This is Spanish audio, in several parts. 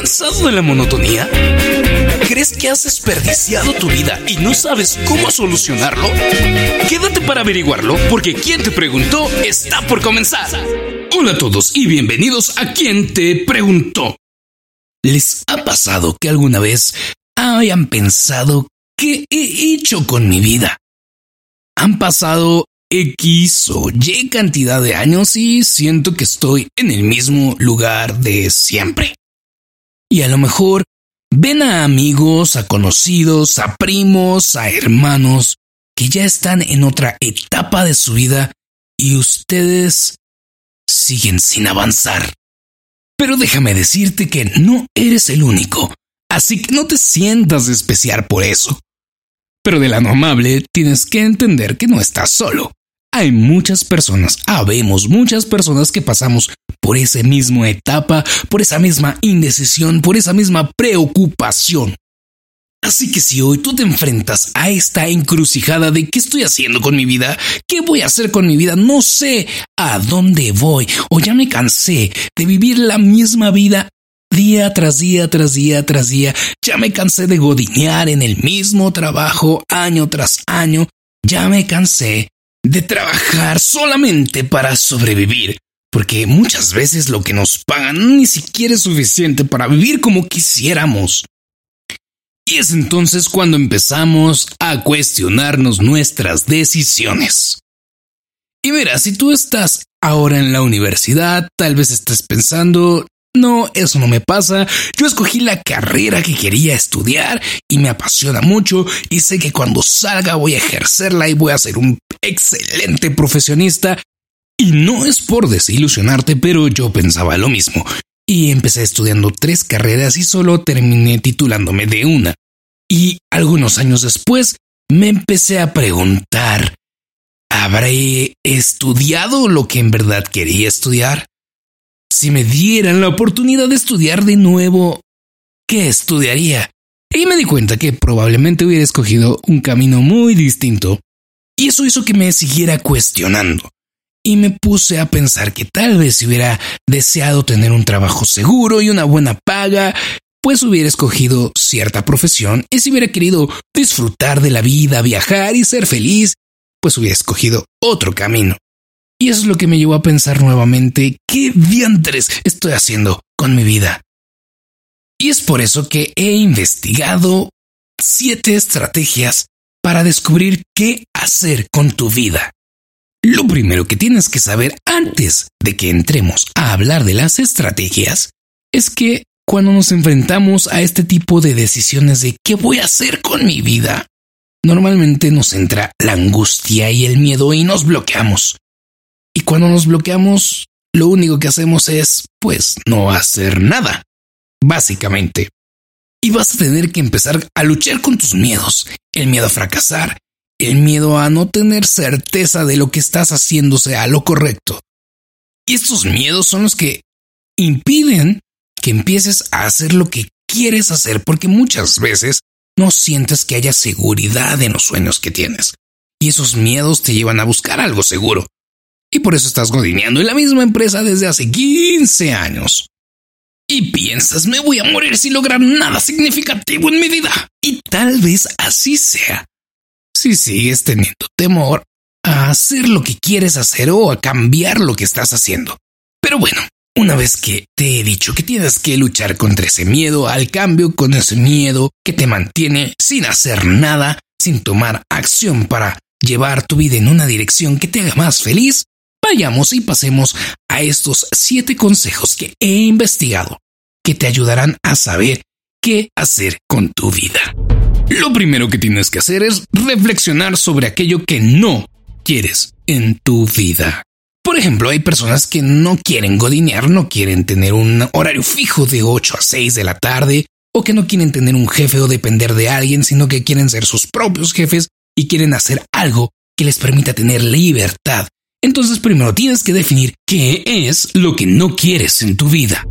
cansado de la monotonía? ¿Crees que has desperdiciado tu vida y no sabes cómo solucionarlo? Quédate para averiguarlo porque quien te preguntó está por comenzar. Hola a todos y bienvenidos a quien te preguntó. ¿Les ha pasado que alguna vez hayan pensado qué he hecho con mi vida? Han pasado X o Y cantidad de años y siento que estoy en el mismo lugar de siempre. Y a lo mejor ven a amigos, a conocidos, a primos, a hermanos que ya están en otra etapa de su vida y ustedes siguen sin avanzar. Pero déjame decirte que no eres el único, así que no te sientas especial por eso. Pero de lo amable tienes que entender que no estás solo hay muchas personas, habemos muchas personas que pasamos por esa misma etapa, por esa misma indecisión, por esa misma preocupación. Así que si hoy tú te enfrentas a esta encrucijada de qué estoy haciendo con mi vida, qué voy a hacer con mi vida, no sé a dónde voy. O ya me cansé de vivir la misma vida día tras día tras día tras día, ya me cansé de godinear en el mismo trabajo año tras año, ya me cansé de trabajar solamente para sobrevivir, porque muchas veces lo que nos pagan ni siquiera es suficiente para vivir como quisiéramos. Y es entonces cuando empezamos a cuestionarnos nuestras decisiones. Y mira, si tú estás ahora en la universidad, tal vez estés pensando, no, eso no me pasa. Yo escogí la carrera que quería estudiar y me apasiona mucho y sé que cuando salga voy a ejercerla y voy a ser un excelente profesionista. Y no es por desilusionarte, pero yo pensaba lo mismo. Y empecé estudiando tres carreras y solo terminé titulándome de una. Y algunos años después me empecé a preguntar, ¿habré estudiado lo que en verdad quería estudiar? Si me dieran la oportunidad de estudiar de nuevo, ¿qué estudiaría? Y me di cuenta que probablemente hubiera escogido un camino muy distinto. Y eso hizo que me siguiera cuestionando. Y me puse a pensar que tal vez si hubiera deseado tener un trabajo seguro y una buena paga, pues hubiera escogido cierta profesión y si hubiera querido disfrutar de la vida, viajar y ser feliz, pues hubiera escogido otro camino. Y eso es lo que me llevó a pensar nuevamente qué diantres estoy haciendo con mi vida. Y es por eso que he investigado siete estrategias para descubrir qué hacer con tu vida. Lo primero que tienes que saber antes de que entremos a hablar de las estrategias es que cuando nos enfrentamos a este tipo de decisiones de qué voy a hacer con mi vida, normalmente nos entra la angustia y el miedo y nos bloqueamos. Y cuando nos bloqueamos, lo único que hacemos es, pues, no hacer nada, básicamente. Y vas a tener que empezar a luchar con tus miedos, el miedo a fracasar, el miedo a no tener certeza de lo que estás haciendo sea lo correcto. Y estos miedos son los que impiden que empieces a hacer lo que quieres hacer porque muchas veces no sientes que haya seguridad en los sueños que tienes. Y esos miedos te llevan a buscar algo seguro, y por eso estás godineando en la misma empresa desde hace 15 años. Y piensas, me voy a morir sin lograr nada significativo en mi vida. Y tal vez así sea. Si sigues teniendo temor a hacer lo que quieres hacer o a cambiar lo que estás haciendo. Pero bueno, una vez que te he dicho que tienes que luchar contra ese miedo al cambio, con ese miedo que te mantiene sin hacer nada, sin tomar acción para llevar tu vida en una dirección que te haga más feliz, vayamos y pasemos a estos siete consejos que he investigado que te ayudarán a saber qué hacer con tu vida. Lo primero que tienes que hacer es reflexionar sobre aquello que no quieres en tu vida. Por ejemplo, hay personas que no quieren godinear, no quieren tener un horario fijo de 8 a 6 de la tarde, o que no quieren tener un jefe o depender de alguien, sino que quieren ser sus propios jefes y quieren hacer algo que les permita tener libertad entonces primero tienes que definir qué es lo que no quieres en tu vida.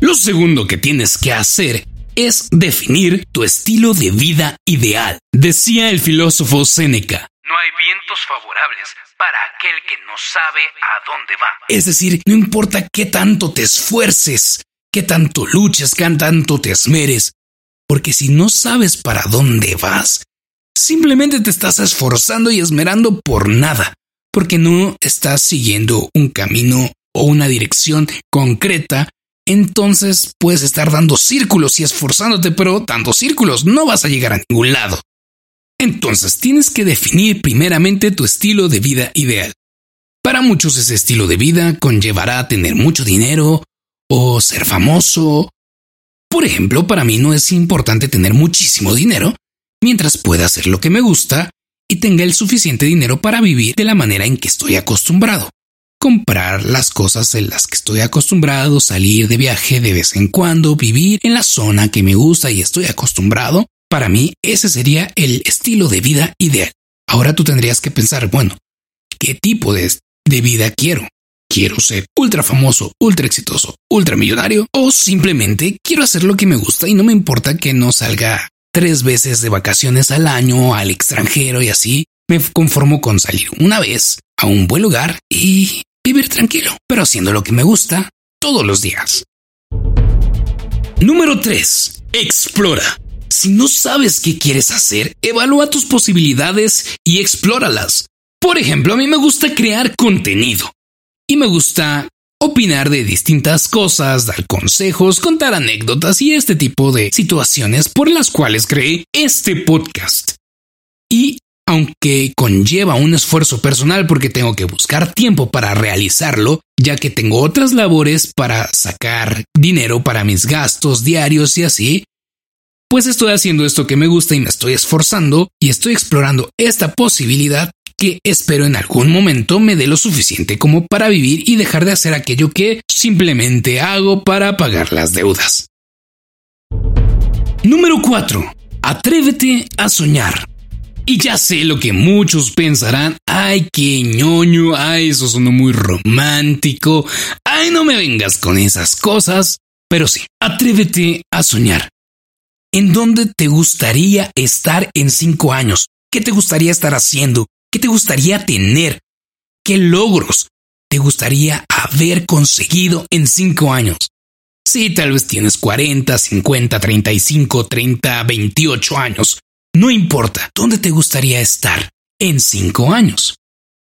Lo segundo que tienes que hacer es definir tu estilo de vida ideal, decía el filósofo Séneca. No hay vientos favorables para aquel que no sabe a dónde va. Es decir, no importa qué tanto te esfuerces, qué tanto luches, qué tanto te esmeres, porque si no sabes para dónde vas, simplemente te estás esforzando y esmerando por nada, porque no estás siguiendo un camino o una dirección concreta, entonces puedes estar dando círculos y esforzándote, pero dando círculos no vas a llegar a ningún lado. Entonces tienes que definir primeramente tu estilo de vida ideal. Para muchos ese estilo de vida conllevará tener mucho dinero o ser famoso. Por ejemplo, para mí no es importante tener muchísimo dinero mientras pueda hacer lo que me gusta y tenga el suficiente dinero para vivir de la manera en que estoy acostumbrado. Comprar las cosas en las que estoy acostumbrado, salir de viaje de vez en cuando, vivir en la zona que me gusta y estoy acostumbrado. Para mí ese sería el estilo de vida ideal. Ahora tú tendrías que pensar, bueno, ¿qué tipo de, de vida quiero? ¿Quiero ser ultra famoso, ultra exitoso, ultra millonario? ¿O simplemente quiero hacer lo que me gusta y no me importa que no salga tres veces de vacaciones al año al extranjero y así? Me conformo con salir una vez a un buen lugar y vivir tranquilo, pero haciendo lo que me gusta todos los días. Número 3. Explora. Si no sabes qué quieres hacer, evalúa tus posibilidades y explóralas. Por ejemplo, a mí me gusta crear contenido y me gusta opinar de distintas cosas, dar consejos, contar anécdotas y este tipo de situaciones por las cuales creé este podcast. Aunque conlleva un esfuerzo personal porque tengo que buscar tiempo para realizarlo, ya que tengo otras labores para sacar dinero para mis gastos diarios y así, pues estoy haciendo esto que me gusta y me estoy esforzando y estoy explorando esta posibilidad que espero en algún momento me dé lo suficiente como para vivir y dejar de hacer aquello que simplemente hago para pagar las deudas. Número 4. Atrévete a soñar. Y ya sé lo que muchos pensarán, ay, qué ñoño, ay, eso sonó muy romántico, ay, no me vengas con esas cosas, pero sí, atrévete a soñar. ¿En dónde te gustaría estar en cinco años? ¿Qué te gustaría estar haciendo? ¿Qué te gustaría tener? ¿Qué logros te gustaría haber conseguido en cinco años? Sí, tal vez tienes 40, 50, 35, 30, 28 años. No importa, ¿dónde te gustaría estar en cinco años?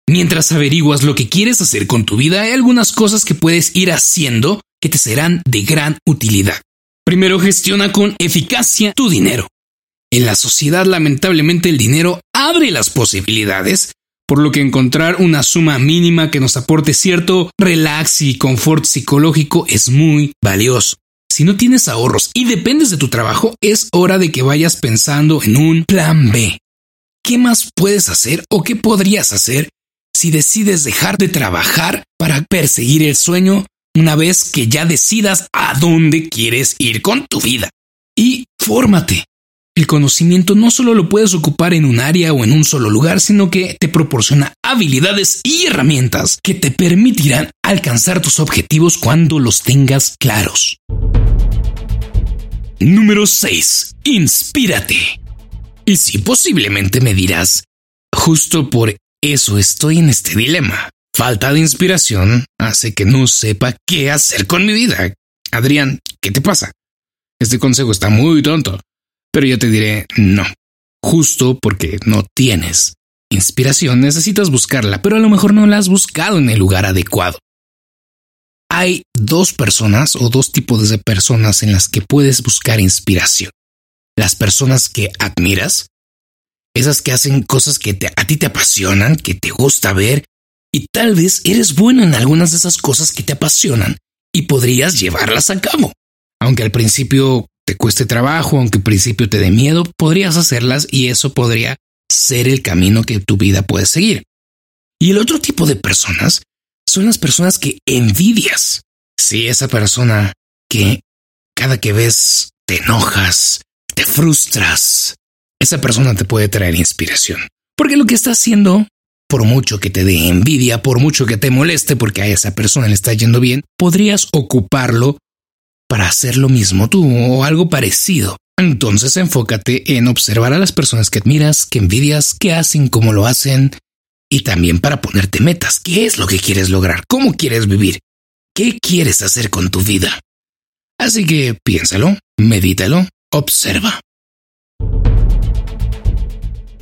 Mientras averiguas lo que quieres hacer con tu vida, hay algunas cosas que puedes ir haciendo que te serán de gran utilidad. Primero, gestiona con eficacia tu dinero. En la sociedad lamentablemente el dinero abre las posibilidades, por lo que encontrar una suma mínima que nos aporte cierto relax y confort psicológico es muy valioso. Si no tienes ahorros y dependes de tu trabajo, es hora de que vayas pensando en un plan B. ¿Qué más puedes hacer o qué podrías hacer si decides dejar de trabajar para perseguir el sueño una vez que ya decidas a dónde quieres ir con tu vida? Y fórmate. El conocimiento no solo lo puedes ocupar en un área o en un solo lugar, sino que te proporciona habilidades y herramientas que te permitirán alcanzar tus objetivos cuando los tengas claros. Número 6. Inspírate. Y si posiblemente me dirás, justo por eso estoy en este dilema. Falta de inspiración hace que no sepa qué hacer con mi vida. Adrián, ¿qué te pasa? Este consejo está muy tonto. Pero yo te diré no. Justo porque no tienes inspiración, necesitas buscarla, pero a lo mejor no la has buscado en el lugar adecuado. Hay dos personas o dos tipos de personas en las que puedes buscar inspiración. Las personas que admiras, esas que hacen cosas que a ti te apasionan, que te gusta ver, y tal vez eres bueno en algunas de esas cosas que te apasionan y podrías llevarlas a cabo. Aunque al principio te cueste trabajo, aunque al principio te dé miedo, podrías hacerlas y eso podría ser el camino que tu vida puede seguir. Y el otro tipo de personas son las personas que envidias. Si esa persona que cada que ves te enojas, te frustras, esa persona te puede traer inspiración. Porque lo que está haciendo, por mucho que te dé envidia, por mucho que te moleste porque a esa persona le está yendo bien, podrías ocuparlo para hacer lo mismo tú o algo parecido. Entonces enfócate en observar a las personas que admiras, que envidias, que hacen, cómo lo hacen y también para ponerte metas. ¿Qué es lo que quieres lograr? ¿Cómo quieres vivir? ¿Qué quieres hacer con tu vida? Así que piénsalo, medítalo, observa.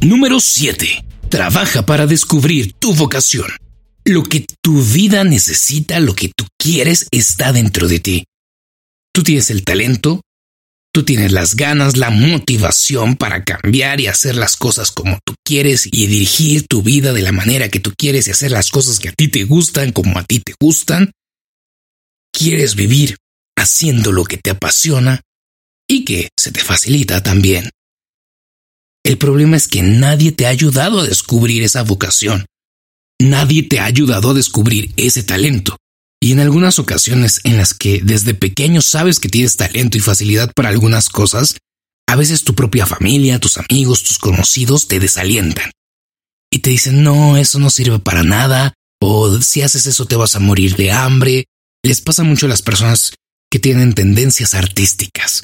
Número 7. Trabaja para descubrir tu vocación. Lo que tu vida necesita, lo que tú quieres, está dentro de ti. Tú tienes el talento, tú tienes las ganas, la motivación para cambiar y hacer las cosas como tú quieres y dirigir tu vida de la manera que tú quieres y hacer las cosas que a ti te gustan como a ti te gustan. Quieres vivir haciendo lo que te apasiona y que se te facilita también. El problema es que nadie te ha ayudado a descubrir esa vocación. Nadie te ha ayudado a descubrir ese talento. Y en algunas ocasiones en las que desde pequeño sabes que tienes talento y facilidad para algunas cosas, a veces tu propia familia, tus amigos, tus conocidos te desalientan. Y te dicen, no, eso no sirve para nada, o si haces eso te vas a morir de hambre. Les pasa mucho a las personas que tienen tendencias artísticas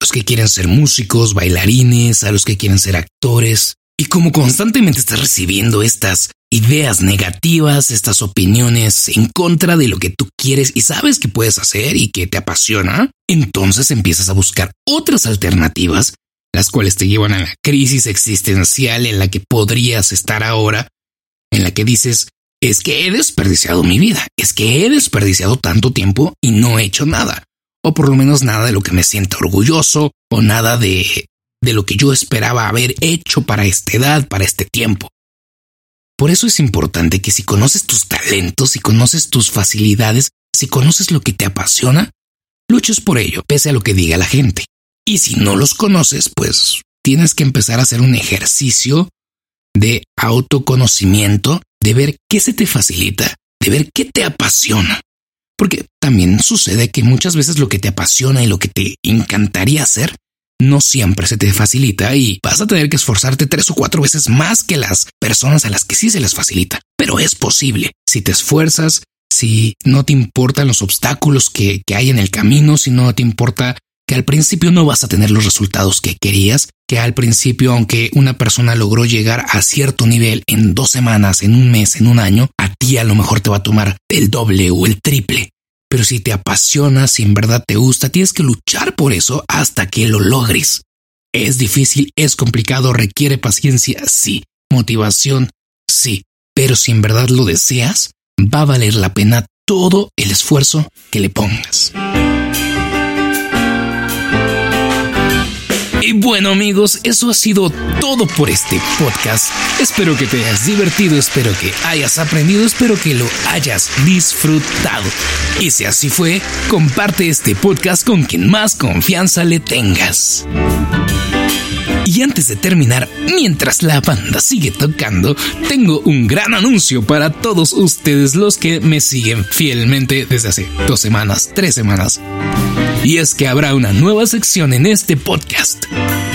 los que quieren ser músicos, bailarines, a los que quieren ser actores. Y como constantemente estás recibiendo estas ideas negativas, estas opiniones en contra de lo que tú quieres y sabes que puedes hacer y que te apasiona, entonces empiezas a buscar otras alternativas, las cuales te llevan a la crisis existencial en la que podrías estar ahora, en la que dices, es que he desperdiciado mi vida, es que he desperdiciado tanto tiempo y no he hecho nada o por lo menos nada de lo que me sienta orgulloso, o nada de, de lo que yo esperaba haber hecho para esta edad, para este tiempo. Por eso es importante que si conoces tus talentos, si conoces tus facilidades, si conoces lo que te apasiona, luches por ello, pese a lo que diga la gente. Y si no los conoces, pues tienes que empezar a hacer un ejercicio de autoconocimiento, de ver qué se te facilita, de ver qué te apasiona. Porque también sucede que muchas veces lo que te apasiona y lo que te encantaría hacer no siempre se te facilita y vas a tener que esforzarte tres o cuatro veces más que las personas a las que sí se les facilita. Pero es posible. Si te esfuerzas, si no te importan los obstáculos que, que hay en el camino, si no te importa que al principio no vas a tener los resultados que querías, que al principio, aunque una persona logró llegar a cierto nivel en dos semanas, en un mes, en un año, a ti a lo mejor te va a tomar el doble o el triple. Pero si te apasiona, si en verdad te gusta, tienes que luchar por eso hasta que lo logres. Es difícil, es complicado, requiere paciencia, sí, motivación, sí, pero si en verdad lo deseas, va a valer la pena todo el esfuerzo que le pongas. Bueno amigos, eso ha sido todo por este podcast. Espero que te hayas divertido, espero que hayas aprendido, espero que lo hayas disfrutado. Y si así fue, comparte este podcast con quien más confianza le tengas. Y antes de terminar, mientras la banda sigue tocando, tengo un gran anuncio para todos ustedes los que me siguen fielmente desde hace dos semanas, tres semanas. Y es que habrá una nueva sección en este podcast.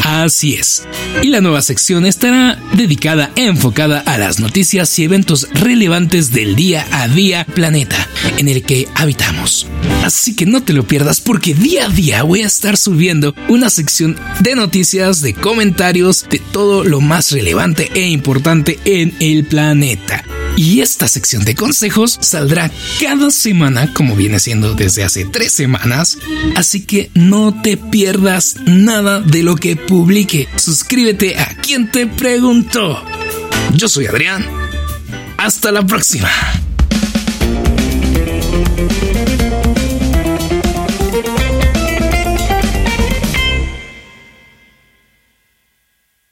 Así es. Y la nueva sección estará dedicada, enfocada a las noticias y eventos relevantes del día a día planeta en el que habitamos. Así que no te lo pierdas porque día a día voy a estar subiendo una sección de noticias, de comentarios, de todo lo más relevante e importante en el planeta. Y esta sección de consejos saldrá cada semana, como viene siendo desde hace tres semanas. Así que no te pierdas nada de lo que publique. Suscríbete a quien te preguntó. Yo soy Adrián. Hasta la próxima.